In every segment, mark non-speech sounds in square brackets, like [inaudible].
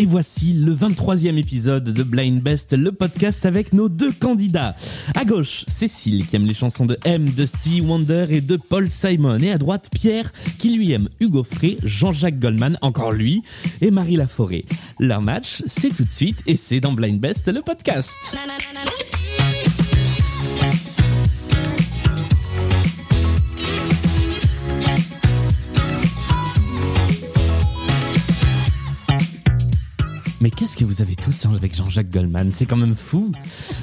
Et voici le 23e épisode de Blind Best, le podcast avec nos deux candidats. À gauche, Cécile qui aime les chansons de M, de Stevie Wonder et de Paul Simon. Et à droite, Pierre qui lui aime Hugo Frey, Jean-Jacques Goldman, encore lui, et Marie Laforêt. Leur match, c'est tout de suite et c'est dans Blind Best, le podcast. Qu'est-ce que vous avez tous avec Jean-Jacques Goldman C'est quand même fou.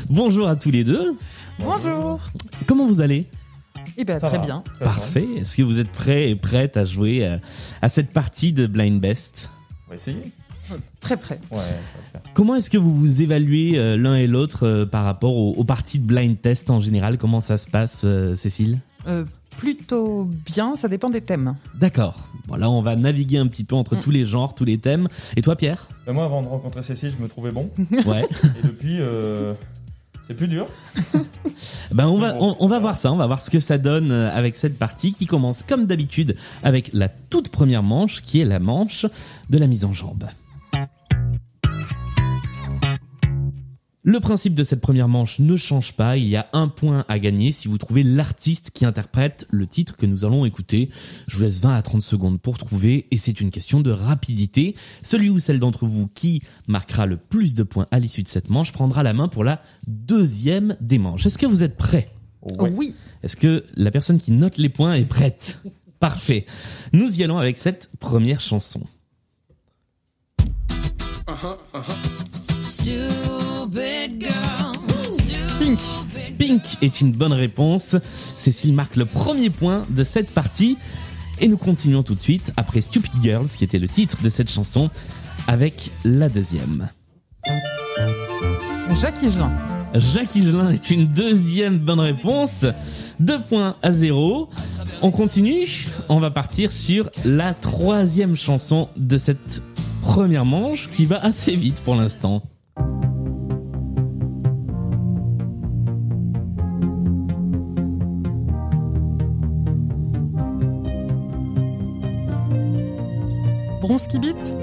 Bonjour à tous les deux. Bonjour. Comment vous allez? Eh bien, Ça très va. bien. Parfait. Est-ce que vous êtes prêts et prêtes à jouer euh, à cette partie de Blind Best? On va essayer. Très près. Ouais. Comment est-ce que vous vous évaluez euh, l'un et l'autre euh, par rapport aux, aux parties de blind test en général? Comment ça se passe, euh, Cécile? Euh, plutôt bien, ça dépend des thèmes. D'accord. Bon, là, on va naviguer un petit peu entre Mm. tous les genres, tous les thèmes. Et toi, Pierre? Mais moi, avant de rencontrer Cécile, je me trouvais bon. [laughs] Ouais. Et depuis, euh, c'est plus dur. [laughs] Ben on va Bon, on, on va voilà. voir ça, on va voir ce que ça donne euh, avec cette partie qui commence comme d'habitude avec la toute première manche qui est la manche de la mise en jambe. Le principe de cette première manche ne change pas, il y a un point à gagner si vous trouvez l'artiste qui interprète le titre que nous allons écouter. Je vous laisse 20 à 30 secondes pour trouver et c'est une question de rapidité. Celui ou celle d'entre vous qui marquera le plus de points à l'issue de cette manche prendra la main pour la deuxième des manches. Est-ce que vous êtes prêts? Ouais. Oui. est-ce que la personne qui note les points est prête? [laughs] Parfait. Nous y allons avec cette première chanson. Stupid girl. Pink. Pink est une bonne réponse. Cécile marque le premier point de cette partie. Et nous continuons tout de suite après Stupid Girls, qui était le titre de cette chanson, avec la deuxième. Jacques Higelin. Jacques Higelin est une deuxième bonne réponse. Deux points à zéro. On continue. On va partir sur la troisième chanson de cette première manche qui va assez vite pour l'instant. Bronski Beat.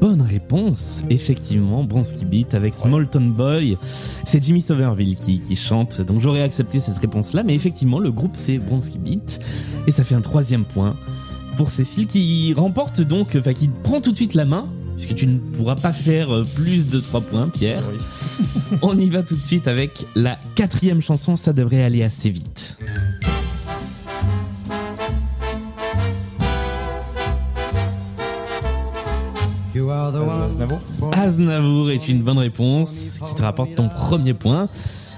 Bonne réponse, effectivement, Bronski Beat avec Smallton Boy. C'est Jimmy Somerville qui, qui chante, donc j'aurais accepté cette réponse-là, mais effectivement, le groupe c'est Bronski Beat, et ça fait un troisième point pour Cécile qui remporte donc, enfin qui prend tout de suite la main, puisque tu ne pourras pas faire euh, plus de trois points, Pierre. Oui. [laughs] On y va tout de suite avec la quatrième chanson, ça devrait aller assez vite. Aznavour est une bonne réponse qui te rapporte ton premier point.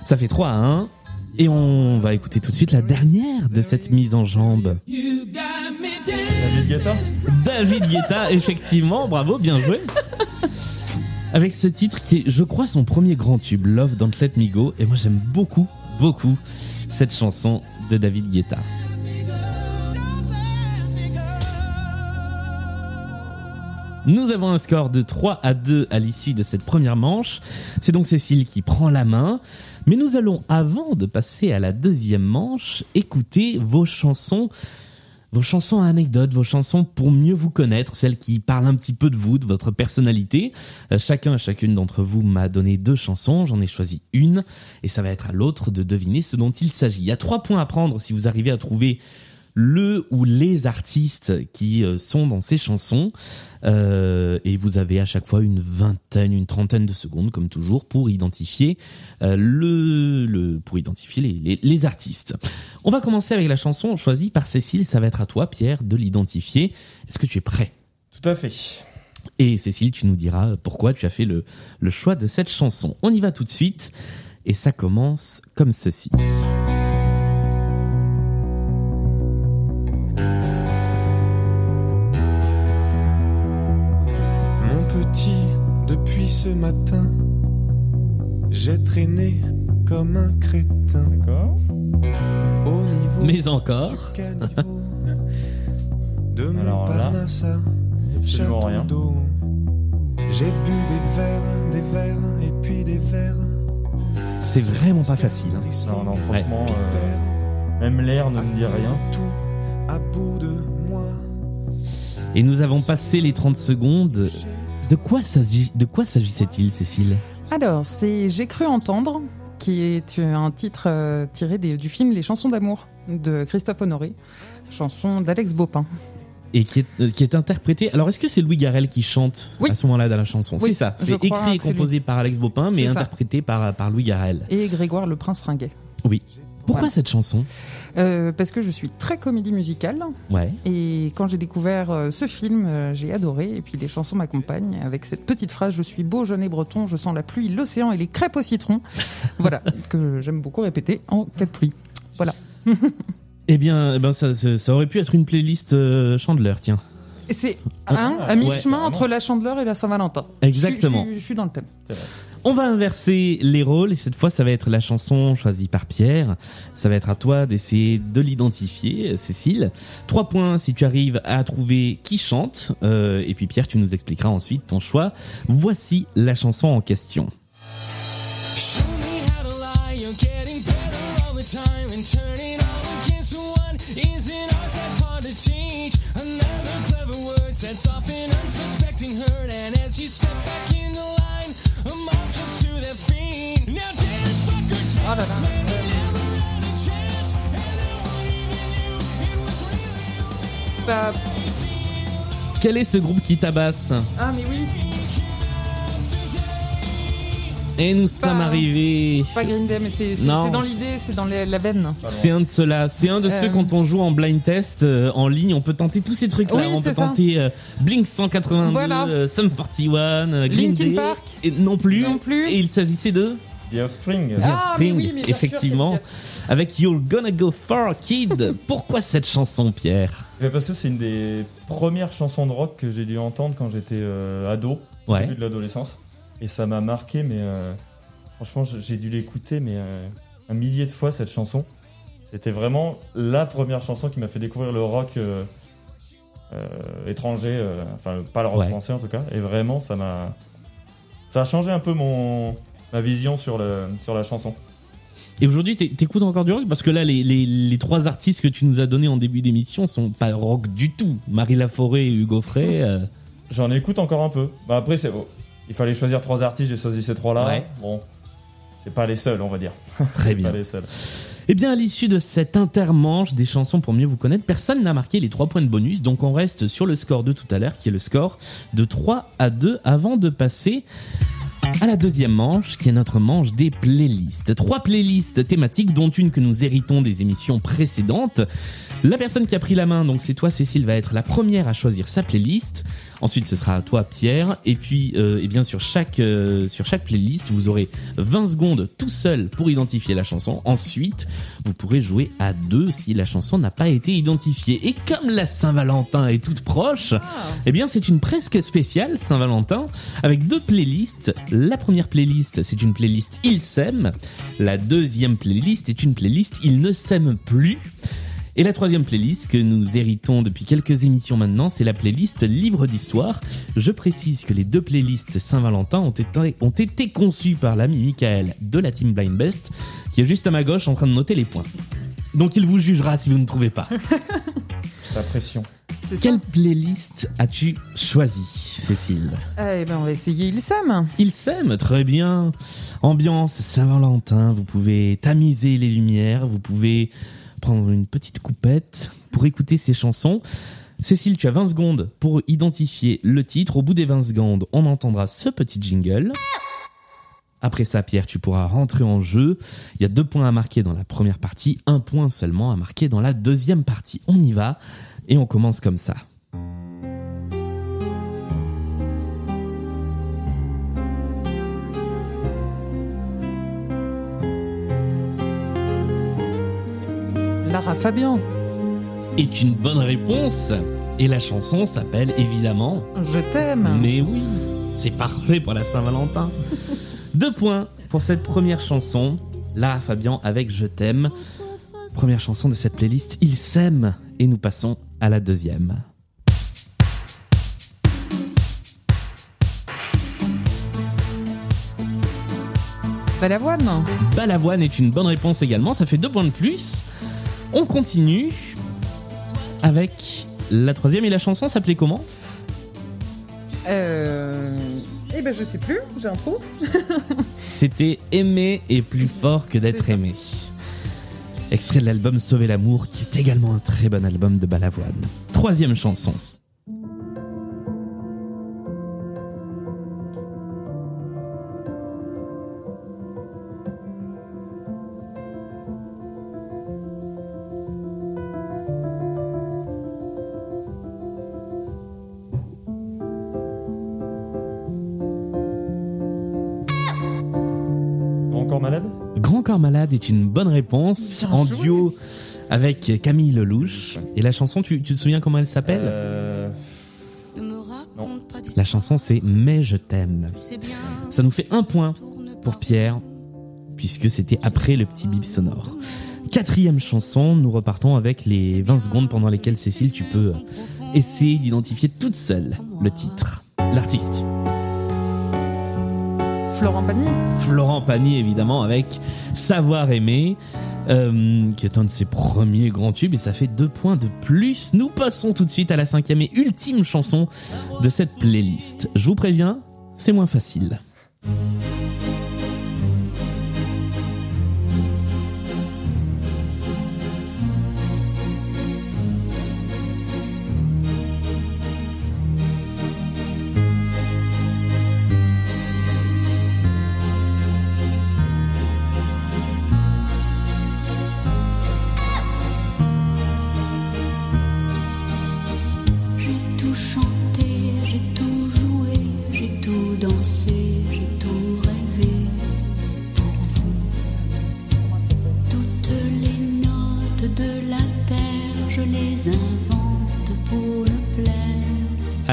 Ça fait 3 à 1. Et on va écouter tout de suite la dernière de cette mise en jambe. David Guetta David Guetta, effectivement, bravo, bien joué. Avec ce titre qui est, je crois, son premier grand tube, Love Don't Let Me Go. Et moi, j'aime beaucoup, beaucoup cette chanson de David Guetta. Nous avons un score de 3 à 2 à l'issue de cette première manche. C'est donc Cécile qui prend la main. Mais nous allons, avant de passer à la deuxième manche, écouter vos chansons vos chansons à anecdotes, vos chansons pour mieux vous connaître, celles qui parlent un petit peu de vous, de votre personnalité. Euh, chacun, chacune d'entre vous m'a donné deux chansons, j'en ai choisi une, et ça va être à l'autre de deviner ce dont il s'agit. Il y a trois points à prendre si vous arrivez à trouver le ou les artistes qui euh, sont dans ces chansons. Euh, et vous avez à chaque fois une vingtaine, une trentaine de secondes, comme toujours, pour identifier euh, le, le, pour identifier les, les, les artistes. On va commencer avec la chanson choisie par Cécile. Ça va être à toi, Pierre, de l'identifier. Est-ce que tu es prêt? Tout à fait. Et Cécile, tu nous diras pourquoi tu as fait le, le choix de cette chanson. On y va tout de suite. Et ça commence comme ceci. Petit, depuis ce matin, j'ai traîné comme un crétin D'accord. au niveau Mais encore. [laughs] de mon Alors là, Parnassa, absolument château rien. d'eau. J'ai bu des verres, des verres et puis des verres. C'est vraiment pas facile. hein. Non, non, franchement, euh, Même l'air ne me dit rien. Tout à bout de moi. Et nous avons passé les 30 secondes. De quoi s'agissait-il, Cécile? Alors, c'est J'ai cru entendre, qui est un titre euh, tiré des- du film Les chansons d'amour de Christophe Honoré, chanson d'Alex Baupin. Et qui est, euh, qui est interprété. Alors, est-ce que c'est Louis Garrel qui chante Oui. à ce moment-là dans la chanson? Oui, C'est ça. C'est écrit et composé par Alex Baupin, mais interprété par, par Louis Garrel. Et Grégoire le Prince Ringuet. Oui. Pourquoi Voilà. cette chanson Euh, parce que je suis très comédie musicale Ouais. et quand j'ai découvert euh, ce film, euh, j'ai adoré et puis les chansons m'accompagnent avec cette petite phrase je suis beau, jeune et breton, je sens la pluie, l'océan et les crêpes au citron. [laughs] voilà, que j'aime beaucoup répéter en cas de pluie. Voilà. [laughs] Eh bien, eh ben ça, ça, ça aurait pu être une playlist Chandler, tiens. C'est hein, à mi-chemin Ouais, entre la Chandeleur et la Saint-Valentin. Exactement. Je suis dans le thème. On va inverser les rôles et cette fois ça va être la chanson choisie par Pierre. Ça va être à toi d'essayer de l'identifier, euh, Cécile. Trois points si tu arrives à trouver qui chante. Euh, et puis Pierre, tu nous expliqueras ensuite ton choix. Voici la chanson en question. It was really Ça- Quel est ce groupe qui tabasse Ah mais oui, Et nous sommes arrivés. pas Green Day, mais c'est c'est- Non. c'est dans l'idée, c'est dans les- la veine. C'est un de ceux-là. C'est un de Euh. ceux quand on joue en blind test euh, en ligne, on peut tenter tous ces trucs-là. Oui, on peut ça. tenter euh, Blink 182, Voilà. euh, Sum 41, euh, Green Linkin Day, Park. et non plus. Non plus. Et il s'agissait de The Offspring. The Ah, mais Offspring, oui, mais bien sûr, effectivement, avec You're Gonna Go Far Kid. [laughs] Pourquoi cette chanson, Pierre? Mais Parce que c'est une des premières chansons de rock que j'ai dû entendre quand j'étais euh, ado, au Ouais. début de l'adolescence. Et ça m'a marqué, mais euh, franchement, j'ai- j'ai dû l'écouter mais euh, un millier de fois cette chanson. C'était vraiment la première chanson qui m'a fait découvrir le rock euh, euh, étranger, euh, enfin pas le rock Ouais. français en tout cas. Et vraiment, ça m'a, ça a changé un peu mon ma vision sur le sur la chanson. Et aujourd'hui, t'é- t'écoutes encore du rock? Parce que là, les, les, les trois artistes que tu nous as donnés en début d'émission sont pas rock du tout. Marie Laforêt et Hugo Frey. euh, J'en écoute encore un peu. Bah après, c'est il fallait choisir trois artistes, j'ai choisi ces trois-là. Ouais. Bon, c'est pas les seuls, on va dire. très [laughs] Pas bien. les seuls. Eh bien, à l'issue de cet intermanche des chansons pour mieux vous connaître, personne n'a marqué les trois points de bonus, donc on reste sur le score de tout à l'heure, qui est le score de 3 à 2, avant de passer à la deuxième manche, qui est notre manche des playlists. Trois playlists thématiques, dont une que nous héritons des émissions précédentes. La personne qui a pris la main, donc c'est toi Cécile, va être la première à choisir sa playlist. Ensuite, ce sera à toi Pierre. Et puis, euh, eh bien sur chaque euh, sur chaque playlist, vous aurez 20 secondes tout seul pour identifier la chanson. Ensuite, vous pourrez jouer à deux si la chanson n'a pas été identifiée. Et comme la Saint-Valentin est toute proche, eh bien c'est une presque spéciale Saint-Valentin avec deux playlists. La première playlist, c'est une playlist Il s'aime. La deuxième playlist est une playlist Il ne s'aime plus. Et la troisième playlist que nous héritons depuis quelques émissions maintenant, c'est la playlist Livre d'Histoire. Je précise que les deux playlists Saint-Valentin ont été, ont été conçues par l'ami Michael de la team Blind Best, qui est juste à ma gauche en train de noter les points. Donc il vous jugera si vous ne trouvez pas. [laughs] La pression. Quelle playlist as-tu choisi, Cécile eh ben, on va essayer Il s'aime. Il s'aime, très bien. Ambiance Saint-Valentin, vous pouvez tamiser les lumières, vous pouvez prendre une petite coupette pour écouter ces chansons. Cécile, tu as 20 secondes pour identifier le titre. Au bout des 20 secondes, on entendra ce petit jingle. Après ça, Pierre, tu pourras rentrer en jeu. Il y a deux points à marquer dans la première partie, un point seulement à marquer dans la deuxième partie. On y va et on commence comme ça. Lara Fabian. Est une bonne réponse. Et la chanson s'appelle évidemment Je t'aime. Mais oui, c'est parfait pour la Saint-Valentin. [laughs] Deux points pour cette première chanson, Lara Fabian avec Je t'aime. Première chanson de cette playlist, Il s'aime. Et nous passons à la deuxième. Balavoine. Balavoine est une bonne réponse également, ça fait deux points de plus. On continue avec la troisième et la chanson s'appelait comment? Euh... Eh ben, je sais plus, j'ai un trou. [laughs] C'était Aimer est plus fort que d'être aimé. Extrait de l'album Sauver l'amour, qui est également un très bon album de Balavoine. Troisième chanson. Malade Grand Corps Malade est une bonne réponse Bien en joué. duo avec Camille Lelouch. Et la chanson, tu, tu te souviens comment elle s'appelle Euh, La chanson c'est Mais je t'aime. Ça nous fait un point pour Pierre, puisque c'était après le petit bip sonore. Quatrième chanson, nous repartons avec les 20 secondes pendant lesquelles Cécile, tu peux essayer d'identifier toute seule le titre. L'artiste. Florent Pagny. Florent Pagny évidemment avec Savoir aimer, euh, qui est un de ses premiers grands tubes et ça fait deux points de plus. Nous passons tout de suite à la cinquième et ultime chanson de cette playlist. Je vous préviens, c'est moins facile.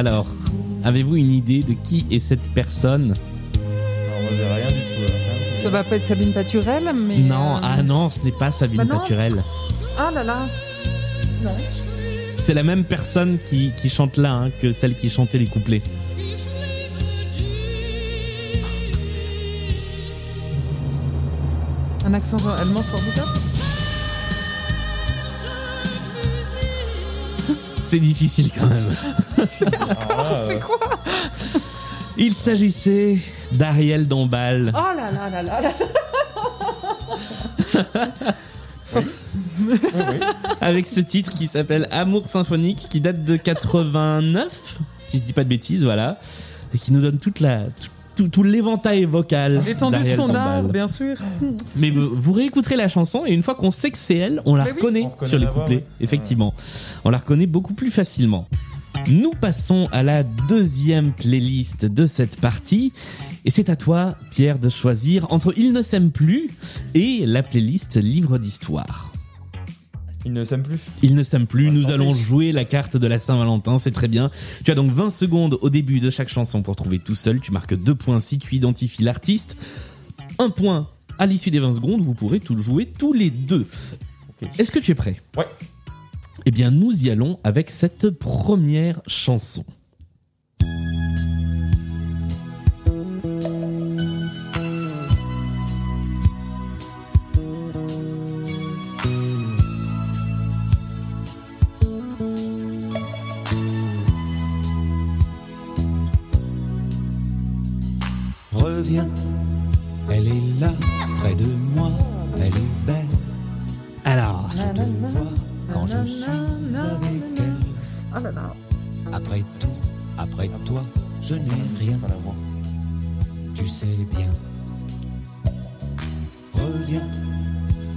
Alors, avez-vous une idée de qui est cette personne? Alors, moi, j'ai rien du tout. là, rien du tout. Ça va pas être Sabine Paturel, mais. Non, euh, ah non, ce n'est pas Sabine Bah. Paturel. Ah là là. Non. C'est la même personne qui, qui chante là hein, que celle qui chantait les couplets. Un accent allemand formidable. C'est difficile quand même. [laughs] Euh, C'est quoi Il s'agissait d'Ariel Dombal. Oh là là là là là. Force. oui, oui. avec ce titre qui s'appelle Amour symphonique, qui date de 89, si je dis pas de bêtises, voilà, et qui nous donne toute la tout, tout, tout l'éventail vocal. L'étendue de son art, bien sûr. Mais vous, vous réécouterez la chanson et une fois qu'on sait que c'est elle, on la reconnaît On reconnaît sur les voix, couplets. ouais. Effectivement, on la reconnaît beaucoup plus facilement. Nous passons à la deuxième playlist de cette partie. Et c'est à toi, Pierre, de choisir entre Il ne s'aime plus et la playlist Livre d'histoire. Il ne s'aime plus. Il ne s'aime plus, nous allons jouer la carte de la Saint-Valentin, c'est très bien. Tu as donc 20 secondes au début de chaque chanson pour trouver tout seul. Tu marques deux points si tu identifies l'artiste. Un point à l'issue des 20 secondes, vous pourrez tout jouer tous les deux. Est-ce que tu es prêt? Ouais. Eh bien, nous y allons avec cette première chanson. Reviens, elle est là, près de moi, elle est belle. Alors, Je te vois quand je suis avec elle. Oh là là. Après tout, après toi, je n'ai rien, Pas la voix. tu sais bien. Reviens,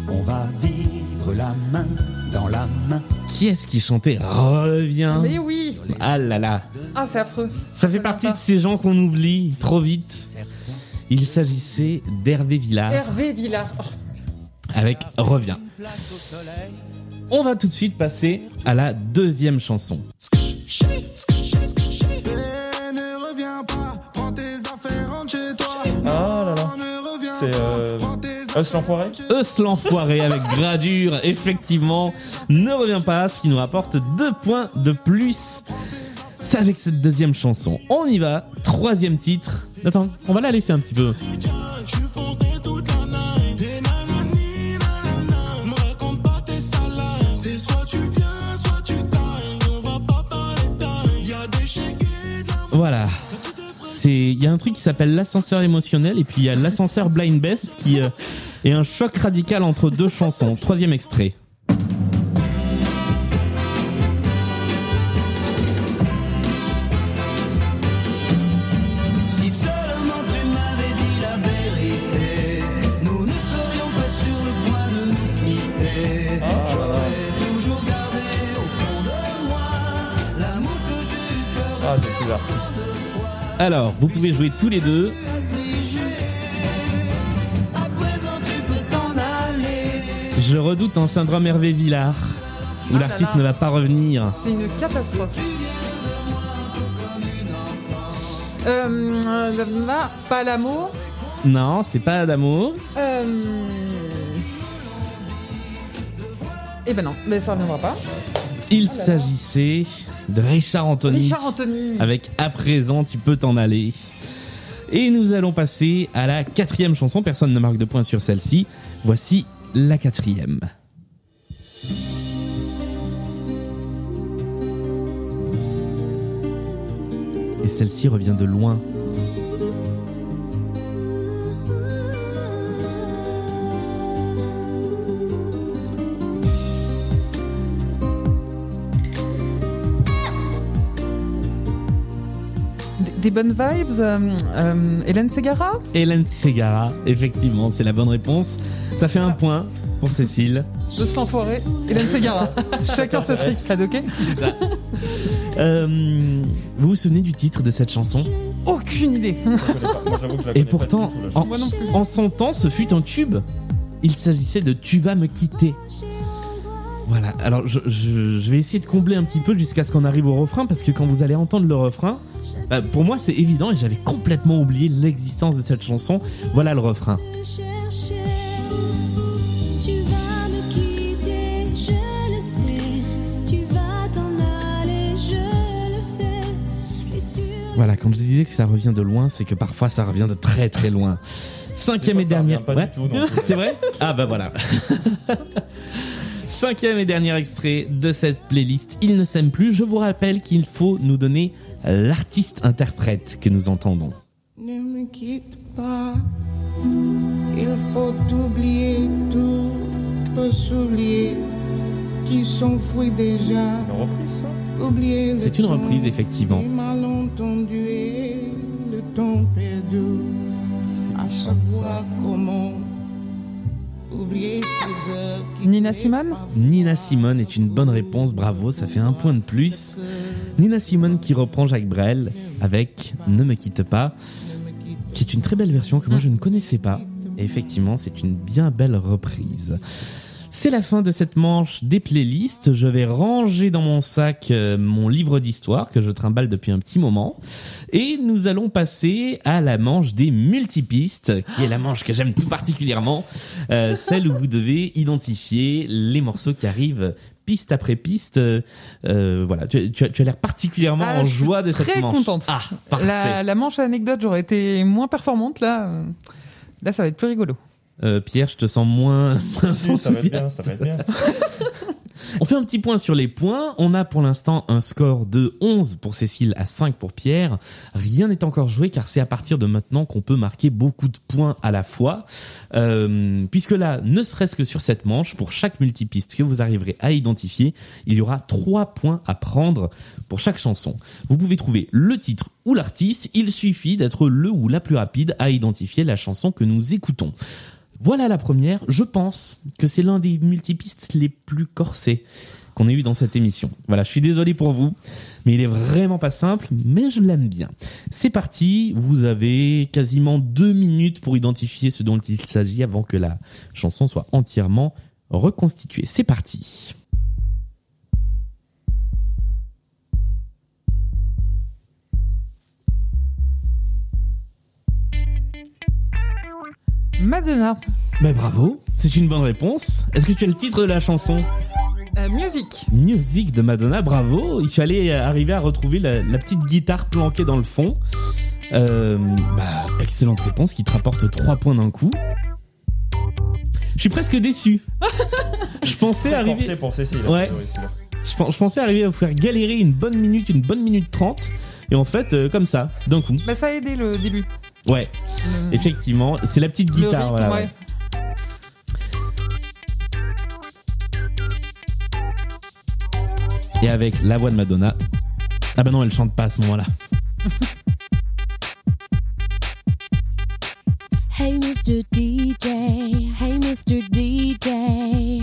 on va vivre la main dans la main. qui est-ce qui chantait Reviens. Mais oui. Ah là là. Ah, c'est affreux. Ça fait partie de ces gens qu'on oublie trop vite. Il s'agissait d'Hervé Villard Hervé Villard. Oh, avec Reviens. On va tout de suite passer à la deuxième chanson. Ah là là. C'est euh, Us l'enfoiré Eus l'enfoiré avec gradure, effectivement, ne revient pas, ce qui nous rapporte deux points de plus. C'est avec cette deuxième chanson. On y va, troisième titre. Attends, on va la laisser un petit peu. C'est, il y a un truc qui s'appelle l'ascenseur émotionnel et puis il y a l'ascenseur blind best qui euh, est un choc radical entre deux chansons. Troisième extrait. Si seulement tu m'avais dit la vérité, nous ne serions pas sur le point de nous quitter. J'aurais toujours gardé au fond de moi l'amour que j'ai eu peur Ah, j'ai plus l'artiste. Alors, vous pouvez jouer tous les deux. Je redoute un syndrome Hervé Villard où Ah l'artiste ne va pas revenir. C'est une catastrophe. Euh, euh, pas l'amour. Non, c'est pas Adamo. Euh... Eh ben non, mais ça reviendra pas. Il s'agissait de Richard Anthony. Richard Anthony. avec À présent tu peux t'en aller. Et nous allons passer à la quatrième chanson. Personne ne marque de point sur celle-ci. Voici la quatrième. Et celle-ci revient de loin. Des- bonnes vibes. euh, euh, Hélène Segara? Hélène Segara, effectivement, c'est la bonne réponse. Ça fait un point pour Cécile. De cet enfoiré. Hélène Segara. [laughs] Chacun sa fricade, ok? C'est ça. Euh, vous vous souvenez du titre de cette chanson? Aucune idée. Moi, que je la Et pourtant, pas tout, en, en son temps, ce fut un tube. Il s'agissait de Tu vas me quitter. Voilà, alors je, je- je vais essayer de combler un petit peu jusqu'à ce qu'on arrive au refrain, parce que quand vous allez entendre le refrain, bah, pour moi c'est évident et j'avais complètement oublié l'existence de cette chanson. Voilà le refrain. Voilà, quand je disais que ça revient de loin, c'est que parfois ça revient de très très loin. Cinquième et dernière. Ouais. donc. [laughs] C'est vrai? Ah bah voilà. [laughs] Cinquième et dernier extrait de cette playlist. Il ne s'aime plus. Je vous rappelle qu'il faut nous donner l'artiste-interprète que nous entendons. Ne me quitte pas, il faut oublier tout, peut s'oublier, qui s'enfuit déjà, Une reprise, ça? Oublier le C'est une reprise, effectivement. Nina Simone Nina Simone est une bonne réponse, bravo, ça fait un point de plus. Nina Simone qui reprend Jacques Brel avec Ne me quitte pas, qui est une très belle version que moi je ne connaissais pas. Effectivement, c'est une bien belle reprise. C'est la fin de cette manche des playlists. Je vais ranger dans mon sac euh, mon livre d'histoire que je trimballe depuis un petit moment. Et nous allons passer à la manche des multipistes, qui est la manche que j'aime tout particulièrement. Euh, celle où vous devez identifier les morceaux qui arrivent piste après piste. Euh, voilà, tu, tu as, tu as l'air particulièrement Ah, en joie de cette très manche. contente. Ah, parfait. La, la manche anecdote, j'aurais été moins performante là. Là, ça va être plus rigolo. Euh, Pierre, je te sens moins, [laughs] moins Si, ça va être bien, enthousiaste. ça va être bien. [laughs] On fait un petit point sur les points. On a pour l'instant un score de 11 pour Cécile à 5 pour Pierre. Rien n'est encore joué car c'est à partir de maintenant qu'on peut marquer beaucoup de points à la fois. Euh, puisque là, ne serait-ce que sur cette manche, pour chaque multipiste que vous arriverez à identifier, il y aura 3 points à prendre pour chaque chanson. Vous pouvez trouver le titre ou l'artiste. Il suffit d'être le ou la plus rapide à identifier la chanson que nous écoutons. Voilà la première. Je pense que c'est l'un des multipistes les plus corsés qu'on ait eu dans cette émission. Voilà, je suis désolé pour vous, mais il est vraiment pas simple, mais je l'aime bien. C'est parti, vous avez quasiment deux minutes pour identifier ce dont il s'agit avant que la chanson soit entièrement reconstituée. C'est parti. Madonna. Mais bravo, c'est une bonne réponse. Est-ce que tu as le titre de la chanson? Euh, music. Musique de Madonna, bravo. Il fallait arriver à retrouver la, la petite guitare planquée dans le fond. Euh, bah, excellente réponse qui te rapporte 3 points d'un coup. Je suis presque déçu. [laughs] Je pensais arriver. pour Cécile. Ouais. celui-là. Je, pen- je pensais arriver à vous faire galérer une bonne minute, une bonne minute trente. Et en fait, euh, comme ça, d'un coup. Bah, ça a aidé le début. Ouais, Le- effectivement. C'est la petite le guitare. rythme, voilà, ouais. Et avec la voix de Madonna. Ah bah non, elle chante pas à ce moment-là. [laughs] Hey Mr. DJ, hey Mr. DJ.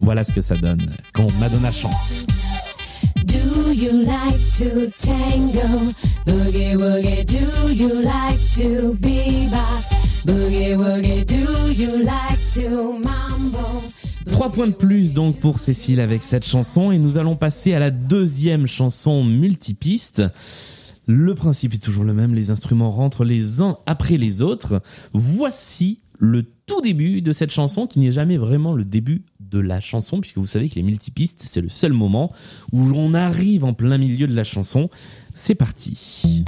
Voilà ce que ça donne quand Madonna chante. Do you like to tango? Boogie woogie, do you like to bebop? Boogie woogie, do you like to mambo? Trois points de plus donc pour Cécile avec cette chanson et nous allons passer à la deuxième chanson multipiste. Le principe est toujours le même, les instruments rentrent les uns après les autres. Voici le tout début de cette chanson qui n'est jamais vraiment le début de la chanson puisque vous savez que les multipistes c'est le seul moment où on arrive en plein milieu de la chanson. C'est parti.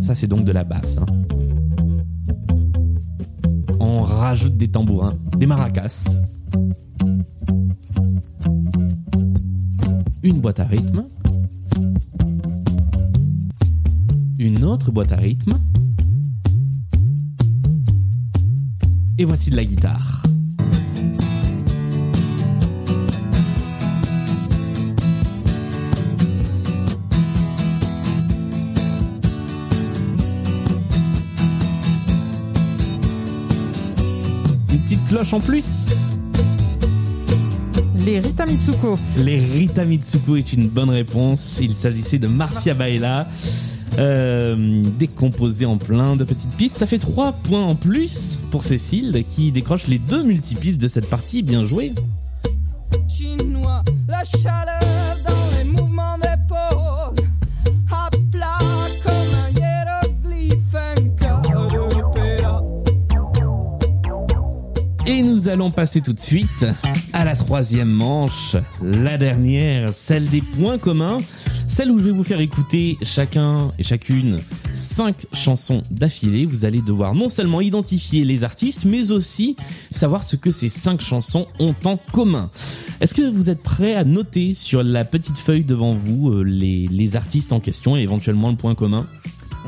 Ça, c'est donc de la basse. hein. On rajoute des tambourins, des maracas, une boîte à rythme, une autre boîte à rythme, et voici de la guitare. Une petite cloche en plus. Les Rita Mitsuko. Les Rita Mitsuko est une bonne réponse. Il s'agissait de Marcia Baella. Euh, décomposé en plein de petites pistes. Ça fait 3 points en plus pour Cécile qui décroche les deux multipistes de cette partie. Bien joué. chinois, la chaleur Et nous allons passer tout de suite à la troisième manche, la dernière, celle des points communs, celle où je vais vous faire écouter chacun et chacune cinq chansons d'affilée. Vous allez devoir non seulement identifier les artistes, mais aussi savoir ce que ces cinq chansons ont en commun. Est-ce que vous êtes prêts à noter sur la petite feuille devant vous euh, les, les artistes en question et éventuellement le point commun?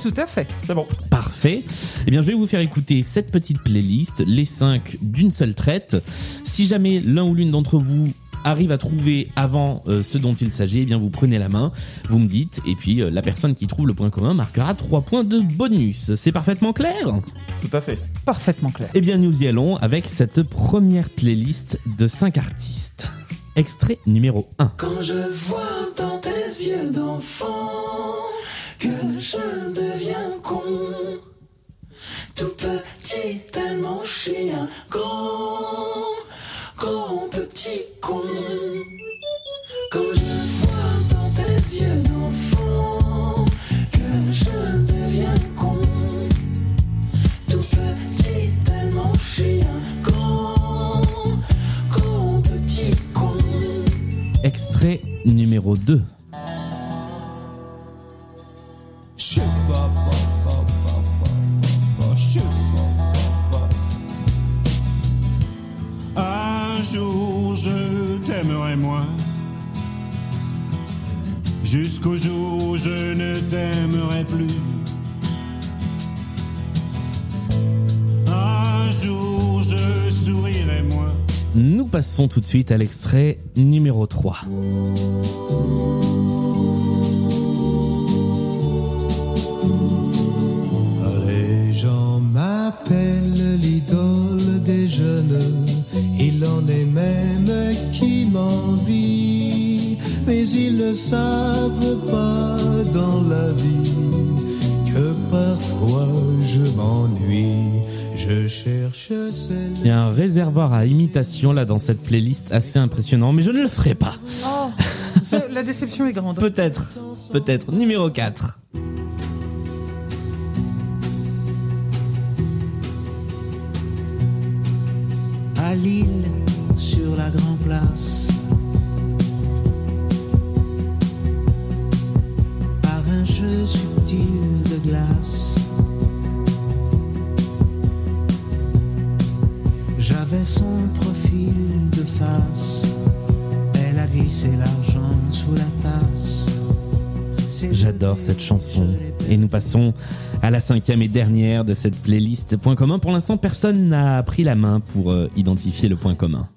Tout à fait. C'est bon. Parfait. Eh bien, je vais vous faire écouter cette petite playlist, les cinq d'une seule traite. Si jamais l'un ou l'une d'entre vous arrive à trouver avant euh, ce dont il s'agit, eh bien, vous prenez la main, vous me dites, et puis euh, la personne qui trouve le point commun marquera trois points de bonus. C'est parfaitement clair? Tout à fait. Parfaitement clair. Eh bien, nous y allons avec cette première playlist de cinq artistes. Extrait numéro 1. Quand je vois dans tes yeux d'enfant que je deviens con, tout petit tellement je suis grand, grand petit con. Quand je vois dans tes yeux d'enfant que je deviens con, tout petit tellement je suis un grand, grand petit con. Extrait numéro 2. Passons tout de suite à l'extrait numéro 3. Il y a un réservoir à imitation là dans cette playlist assez impressionnant, mais je ne le ferai pas. Oh, ce- la déception est grande. Peut-être, peut-être. Numéro 4. à Lille sur la Grand Place. J'adore cette chanson. Et nous passons à la cinquième et dernière de cette playlist. Point commun. Pour l'instant, personne n'a pris la main pour euh, identifier le point commun.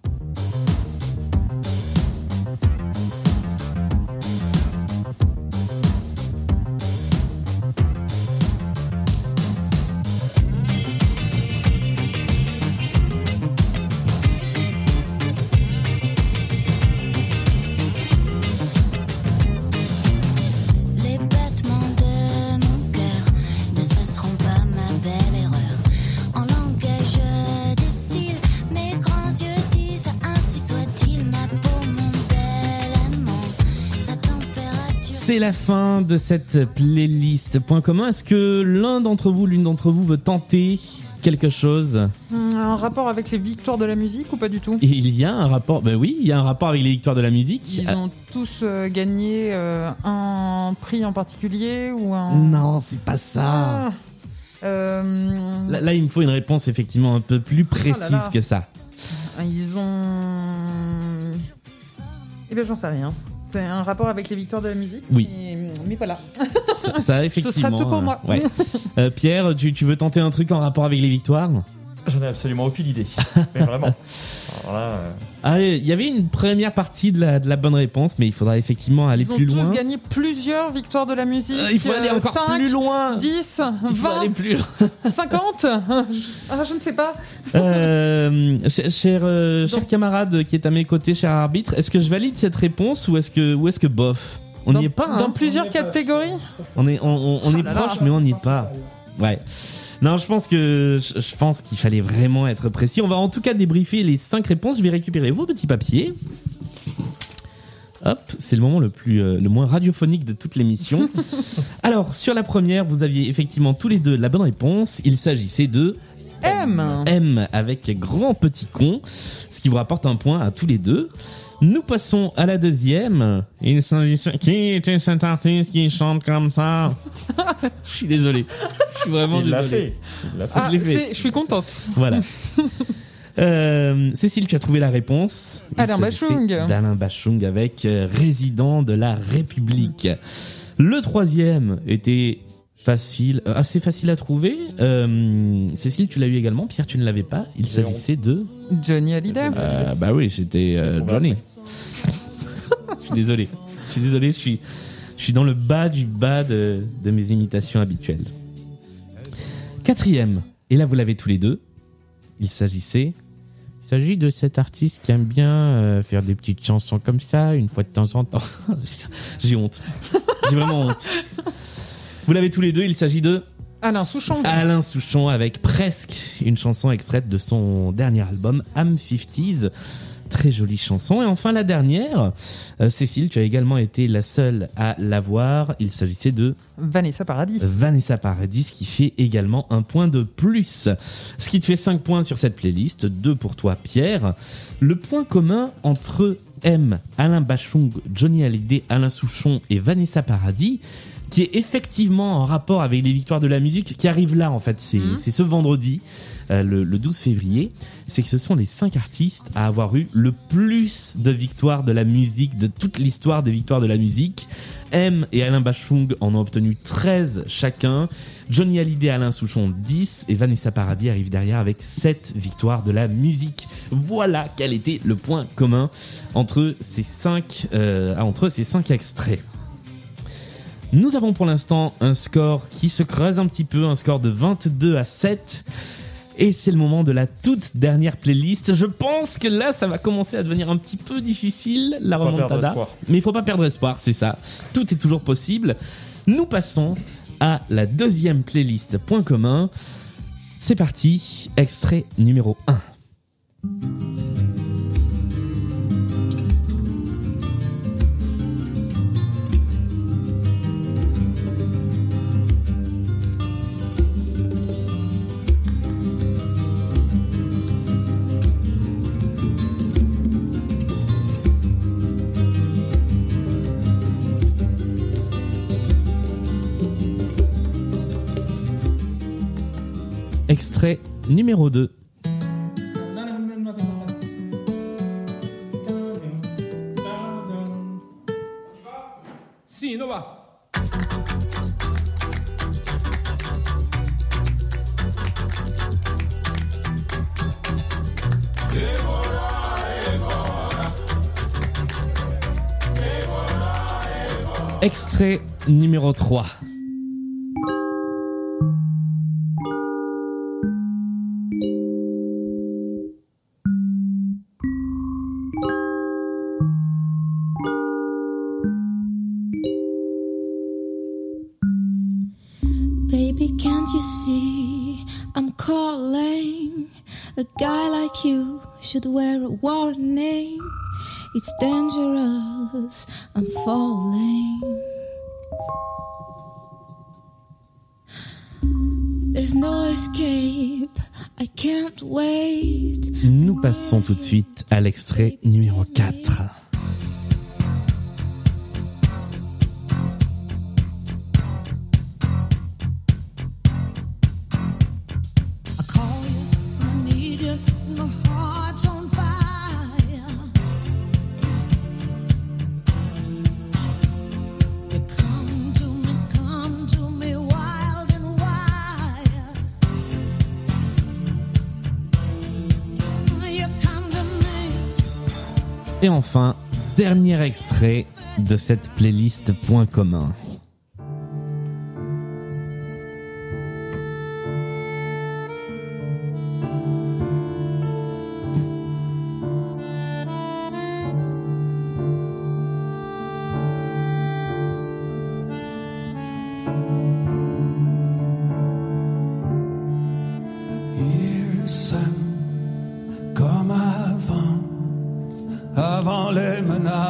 C'est la fin de cette playlist Point commun. Est-ce que l'un d'entre vous, l'une d'entre vous veut tenter quelque chose Hum, Un rapport avec les victoires de la musique ou pas du tout? Il y a un rapport, ben oui, il y a un rapport avec les victoires de la musique. Ils ont tous euh, gagné euh, un prix en particulier ou un. Non, c'est pas ça. Ah. Euh, Là, là, il me faut une réponse effectivement un peu plus précise Oh là là. que ça. Ils ont. Eh bien, j'en sais rien. C'est un rapport avec les victoires de la musique. Oui. Mais, mais voilà. Ça, ça, effectivement. [laughs] Ce sera tout pour moi. euh, ouais. Euh, Pierre, tu, tu veux tenter un truc en rapport avec les victoires? J'en ai absolument aucune idée. [laughs] Mais vraiment. Alors là, euh, Ah, il y avait une première partie de la, de la bonne réponse, mais il faudra effectivement aller Ils ont plus tous loin. gagné plusieurs victoires de la musique. Euh, il faut aller encore 5, plus loin. 10, Il faut 20, aller plus loin. [laughs] 50 Ah, je ne sais pas. Euh, cher cher, euh, cher camarade qui est à mes côtés, cher arbitre, est-ce que je valide cette réponse ou est-ce que, ou est-ce que bof? On dans, n'y est pas. Dans hein plusieurs catégories On est, on, on- on Oh est là là. proche, mais on n'y est pas. Ouais. Non, je pense que je, pense qu'il fallait vraiment être précis. On va en tout cas débriefer les cinq réponses. Je vais récupérer vos petits papiers. Hop, c'est le moment le plus euh, le moins radiophonique de toute l'émission. [laughs] Alors, sur la première, vous aviez effectivement tous les deux la bonne réponse. Il s'agissait de M. M avec grand petit con, ce qui vous rapporte un point à tous les deux. Nous passons à la deuxième. Il s'agissait qui était cet artiste qui chante comme ça? [laughs] Je suis désolé. Je suis vraiment il l'a désolé. fait. Il l'a fait. Ah, je l'ai fait. c'est- je suis contente. Voilà. [laughs] Euh, Cécile, tu as trouvé la réponse. Il Alain s'agissait Bachung. D'Alain Bachung avec euh, Résident de la République. Le troisième était facile, euh, assez facile à trouver. Euh, Cécile, tu l'as eu également. Pierre, tu ne l'avais pas. Il J'ai s'agissait de. Johnny Hallyday. Euh, bah oui, c'était euh, Johnny. Je suis désolé. Je suis désolé. Je suis, je suis dans le bas du bas de, de mes imitations habituelles. Quatrième. Et là, vous l'avez tous les deux. Il s'agissait. Il s'agit de cet artiste qui aime bien euh, faire des petites chansons comme ça, une fois de temps en temps. [laughs] J'ai honte. J'ai vraiment honte. Vous l'avez tous les deux. Il s'agit de Alain Souchon. Alain Souchon avec presque une chanson extraite de son dernier album Am 50s. Très jolie chanson. Et enfin la dernière, euh, Cécile, tu as également été la seule à l'avoir. Il s'agissait de Vanessa Paradis. Vanessa Paradis qui fait également un point de plus. Ce qui te fait 5 points sur cette playlist, 2 pour toi Pierre. Le point commun entre M, Alain Bachung, Johnny Hallyday, Alain Souchon et Vanessa Paradis, qui est effectivement en rapport avec les victoires de la musique, qui arrive là en fait, c'est Mhm. ce vendredi, le, le 12 février, c'est que ce sont les 5 artistes à avoir eu le plus de victoires de la musique, de toute l'histoire des victoires de la musique. M et Alain Bachung en ont obtenu 13 chacun. Johnny Hallyday et Alain Souchon 10 et Vanessa Paradis arrive derrière avec 7 victoires de la musique. Voilà quel était le point commun entre ces 5 entre ces cinq extraits. Nous avons pour l'instant un score qui se creuse un petit peu, un score de 22 à 7. Et c'est le moment de la toute dernière playlist. Je pense que là, ça va commencer à devenir un petit peu difficile, la Faut remontada. Mais il faut pas perdre espoir, c'est ça. Tout est toujours possible. Nous passons à la deuxième playlist point commun. C'est parti, extrait numéro 1. Extrait numéro 2. Sino va. Extrait numéro 3. Baby, can't you see? I'm calling? A guy like you should wear a warning. It's dangerous, I'm falling. There's no escape, I can't wait. Nous passons tout de suite à l'extrait numéro 4. Et enfin, dernier extrait de cette playlist Point commun.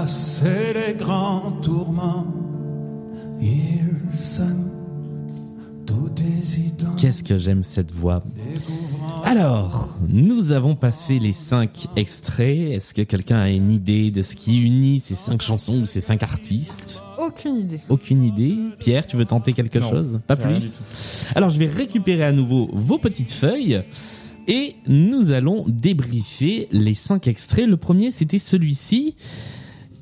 Et les grands tourments. Il s'aime tout hésitant. Qu'est-ce que j'aime cette voix? Alors, nous avons passé les cinq extraits. Est-ce que quelqu'un a une idée de ce qui unit ces cinq chansons ou ces cinq artistes? Aucune idée. Aucune idée. Pierre, tu veux tenter quelque Non, chose? Pas plus? Alors, je vais récupérer à nouveau vos petites feuilles et nous allons débriefer les cinq extraits. Le premier, c'était celui-ci.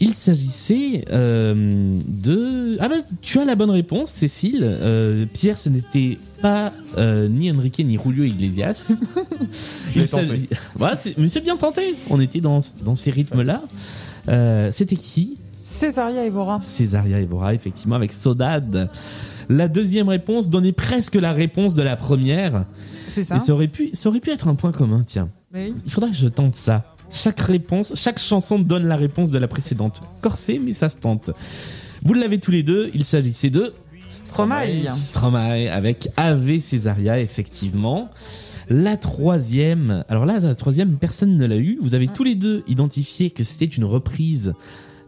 Il s'agissait euh, de... Ah bah, tu as la bonne réponse, Cécile. Euh, Pierre, ce n'était pas euh, ni Enrique ni Julio Iglesias. [laughs] Je tenté. Voilà, c'est- mais c'est bien tenté. On était dans, dans ces rythmes-là. Euh, c'était qui? Césaria Evora. Césaria Evora, effectivement, avec Sodade. La deuxième réponse donnait presque la réponse de la première. C'est ça Et ça aurait, pu, ça aurait pu être un point commun, tiens. Oui. Il faudrait que je tente ça. Chaque réponse, chaque chanson donne la réponse de la précédente. Corsé, mais ça se tente. Vous l'avez tous les deux, il s'agissait de Stromae. Stromae avec Ave Césaria, effectivement. La troisième, alors là, la troisième, personne ne l'a eu. Vous avez tous les deux identifié que c'était une reprise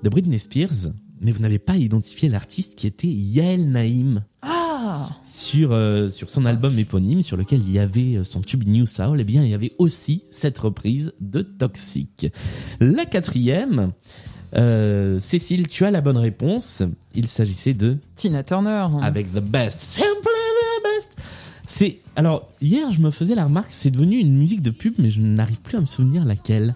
de Britney Spears, mais vous n'avez pas identifié l'artiste qui était Yael Naïm Ah sur euh, sur son album éponyme sur lequel il y avait euh, son tube New Soul, eh bien il y avait aussi cette reprise de Toxic. La quatrième, euh, Cécile, tu as la bonne réponse. Il s'agissait de Tina Turner. avec The Best, Simply the Best. C'est alors hier je me faisais la remarque, c'est devenu une musique de pub, mais je n'arrive plus à me souvenir laquelle.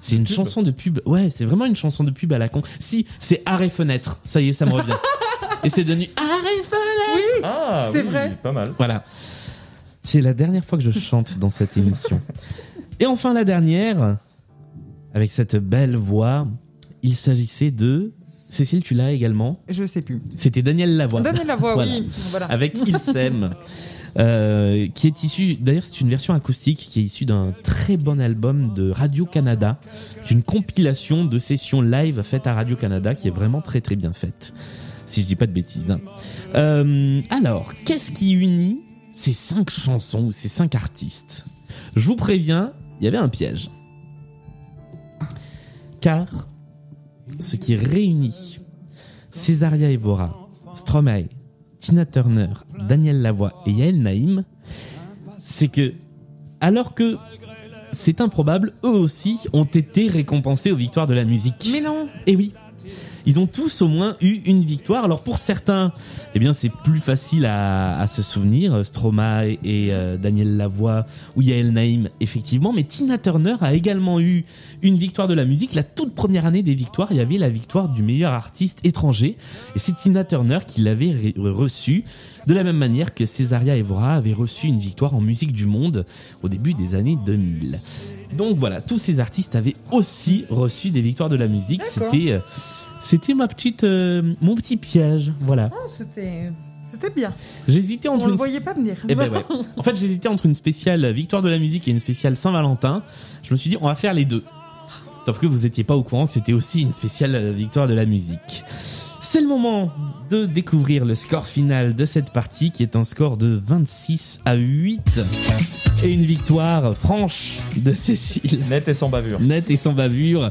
C'est une pub chanson de pub. Ouais, c'est vraiment une chanson de pub à la con. Si, c'est Arrêt fenêtre. Ça y est, ça me revient. [laughs] Et c'est devenu [laughs] Arrêt fenêtre. Ah, C'est oui, vrai. Pas mal. Voilà. C'est la dernière fois que je chante dans cette émission. Et enfin la dernière, avec cette belle voix, il s'agissait de... Cécile, tu l'as également Je sais plus. C'était Daniel Lavoie. Donnez la voix, Voilà. oui. Voilà. Avec Il s'aime. euh, qui est issu, d'ailleurs c'est une version acoustique qui est issue d'un très bon album de Radio Canada, qui est une compilation de sessions live faites à Radio Canada, qui est vraiment très très bien faite, si je dis pas de bêtises. hein. Euh, alors, qu'est-ce qui unit ces cinq chansons ou ces cinq artistes? Je vous préviens, il y avait un piège. Car ce qui réunit Césaria Evora, Stromae, Tina Turner, Daniel Lavoie et Yael Naïm, c'est que, alors que c'est improbable, eux aussi ont été récompensés aux victoires de la musique. Mais non Et oui, Ils ont tous au moins eu une victoire. Alors pour certains, eh bien c'est plus facile à, se souvenir. Stromae et euh, Daniel Lavoie ou Yael Naïm, effectivement. Mais Tina Turner a également eu une victoire de la musique. La toute première année des victoires, il y avait la victoire du meilleur artiste étranger. Et c'est Tina Turner qui l'avait reçue. De la même manière que Cesaria Evora avait reçu une victoire en musique du monde au début des années 2000. Donc voilà, tous ces artistes avaient aussi reçu des victoires de la musique. C'était, euh, c'était ma petite, euh, mon petit piège. Voilà. Oh, c'était, c'était bien. J'hésitais On entre le une voyait pas venir. eh ben ouais. [laughs] En fait, j'hésitais entre une spéciale Victoire de la musique et une spéciale Saint-Valentin. Je me suis dit, on va faire les deux. Sauf que vous étiez pas au courant que c'était aussi une spéciale euh, Victoire de la musique. C'est le moment de découvrir le score final de cette partie qui est un score de 26 à 8 et une victoire franche de Cécile. Net et sans bavure. Net et sans bavure.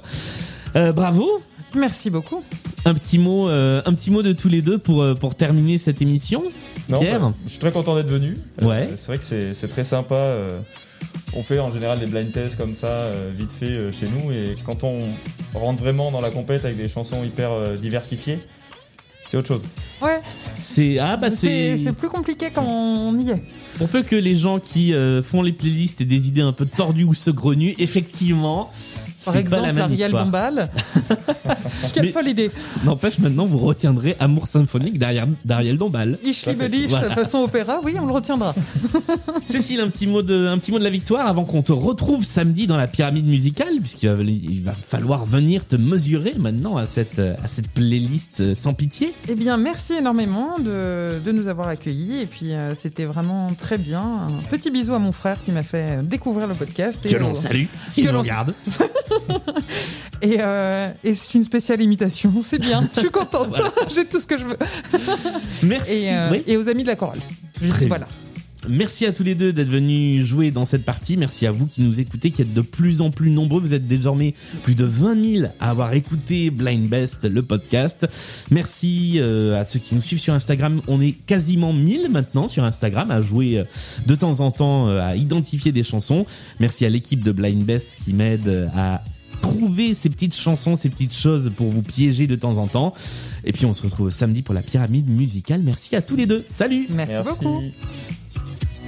Euh, bravo. Merci beaucoup. Un petit mot, euh, un petit mot de tous les deux pour euh, pour terminer cette émission. Non, Pierre. bah, je suis très content d'être venu. Euh, Ouais. c'est vrai que c'est c'est très sympa. euh, on fait en général des blind tests comme ça, euh, vite fait euh, chez nous. Et quand on rentre vraiment dans la compète avec des chansons hyper euh, diversifiées, c'est autre chose. Ouais. C'est ah bah c'est, c'est plus compliqué quand on y est. Pour peu que les gens qui euh, font les playlists aient des idées un peu tordues ou saugrenues, effectivement, Par exemple, Ariel. Dombal. [laughs] Quelle Mais- folle idée. N'empêche, maintenant, vous retiendrez Amour symphonique derrière d'Ariel Dombal. Ishli Belich, Voilà. façon opéra, oui, on le retiendra. [laughs] Cécile, un petit mot de, un petit mot de la victoire avant qu'on te retrouve samedi dans la pyramide musicale, puisqu'il va, il va falloir venir te mesurer maintenant à cette, à cette playlist sans pitié. Eh bien, merci énormément de, de nous avoir accueillis. Et puis, euh, c'était vraiment très bien. Un petit bisou à mon frère qui m'a fait découvrir le podcast. Et Que l'on au- salue, s'il Que l'on- regarde. [laughs] [laughs] Et, euh, et c'est une spéciale imitation. C'est bien. Je suis contente. [laughs] J'ai tout ce que je veux. Merci. Et, euh, Oui. et aux amis de la chorale. Juste, voilà. Merci à tous les deux d'être venus jouer dans cette partie. Merci à vous qui nous écoutez, qui êtes de plus en plus nombreux. Vous êtes désormais plus de 20 000 à avoir écouté Blind Best, le podcast. Merci euh, à ceux qui nous suivent sur Instagram. On est quasiment 1000 maintenant sur Instagram à jouer euh, de temps en temps, euh, à identifier des chansons. Merci à l'équipe de Blind Best qui m'aide euh, à trouver ces petites chansons, ces petites choses pour vous piéger de temps en temps. Et puis on se retrouve samedi pour la pyramide musicale. Merci à tous les deux. Salut Merci, Merci. beaucoup.